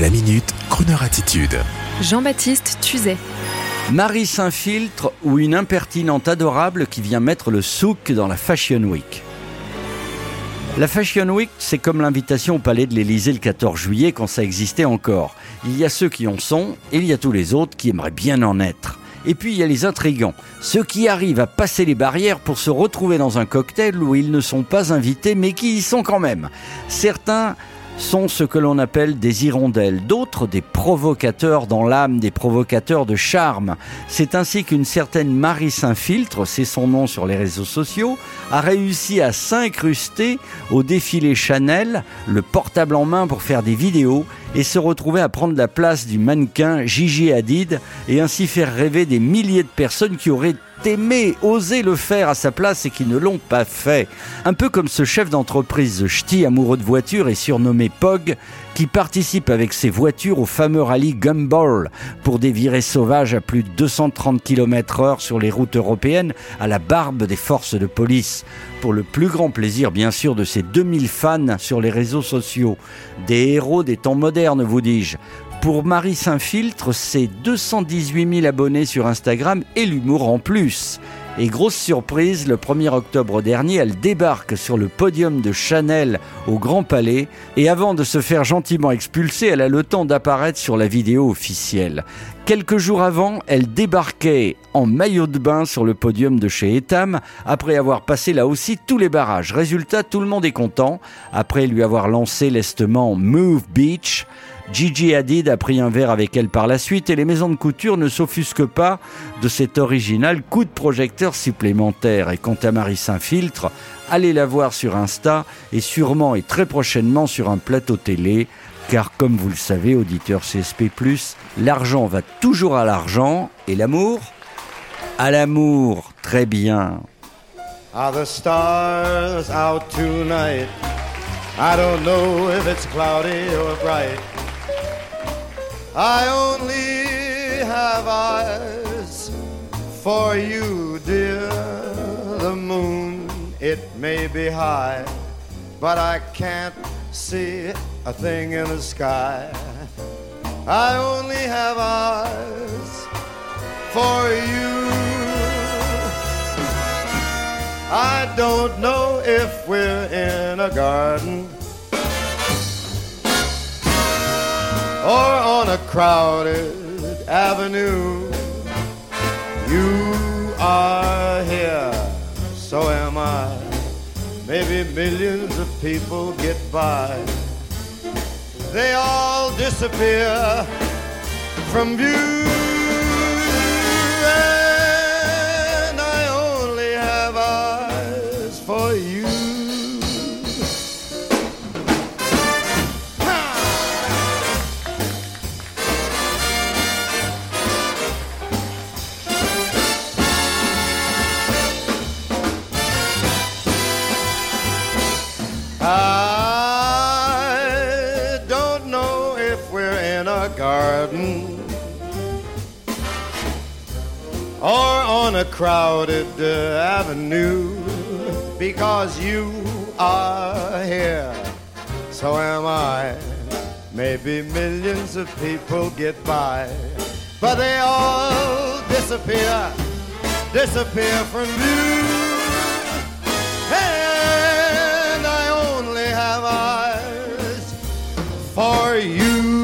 La minute, Kroneur attitude. Jean-Baptiste Tuzet. Marie s'infiltre ou une impertinente adorable qui vient mettre le souk dans la Fashion Week. La Fashion Week, c'est comme l'invitation au palais de l'Élysée le 14 juillet quand ça existait encore. Il y a ceux qui en sont et il y a tous les autres qui aimeraient bien en être. Et puis il y a les intrigants, ceux qui arrivent à passer les barrières pour se retrouver dans un cocktail où ils ne sont pas invités mais qui y sont quand même. Certains sont ce que l'on appelle des hirondelles, d'autres des provocateurs dans l'âme, des provocateurs de charme. C'est ainsi qu'une certaine Marie Saint-Filtre, c'est son nom sur les réseaux sociaux, a réussi à s'incruster au défilé Chanel, le portable en main pour faire des vidéos et se retrouver à prendre la place du mannequin Gigi Hadid et ainsi faire rêver des milliers de personnes qui auraient aimé, osé le faire à sa place et qui ne l'ont pas fait. Un peu comme ce chef d'entreprise ch'ti amoureux de voitures et surnommé Pog, qui participe avec ses voitures au fameux rallye Gumball pour des virées sauvages à plus de 230 km heure sur les routes européennes à la barbe des forces de police. Pour le plus grand plaisir, bien sûr, de ses 2000 fans sur les réseaux sociaux. Des héros des temps modernes, vous dis-je. Pour Marie Saint-Filtre, c'est 218 000 abonnés sur Instagram et l'humour en plus. Et grosse surprise, le 1er octobre dernier, elle débarque sur le podium de Chanel au Grand Palais et avant de se faire gentiment expulser, elle a le temps d'apparaître sur la vidéo officielle. Quelques jours avant, elle débarquait en maillot de bain sur le podium de chez Etam après avoir passé là aussi tous les barrages. Résultat, tout le monde est content. Après lui avoir lancé lestement Move Beach, Gigi Hadid a pris un verre avec elle par la suite et les maisons de couture ne s'offusquent pas de cet original coup de projecteur supplémentaire. Et quant à Marie Saint-Filtre, allez la voir sur Insta et sûrement et très prochainement sur un plateau télé. Car comme vous le savez, auditeur CSP+, l'argent va toujours à l'argent et l'amour À l'amour, très bien. Are the stars out tonight? I don't know if it's cloudy or bright. I only have eyes for you, dear. The moon, it may be high, but I can't see a thing in the sky. I only have eyes for you. I don't know if we're in a garden crowded avenue. You are here, so am I. Maybe millions of people get by. They all disappear from view. A garden or on a crowded uh, avenue because you are here, so am I. Maybe millions of people get by, but they all disappear, disappear from view. And I only have eyes for you.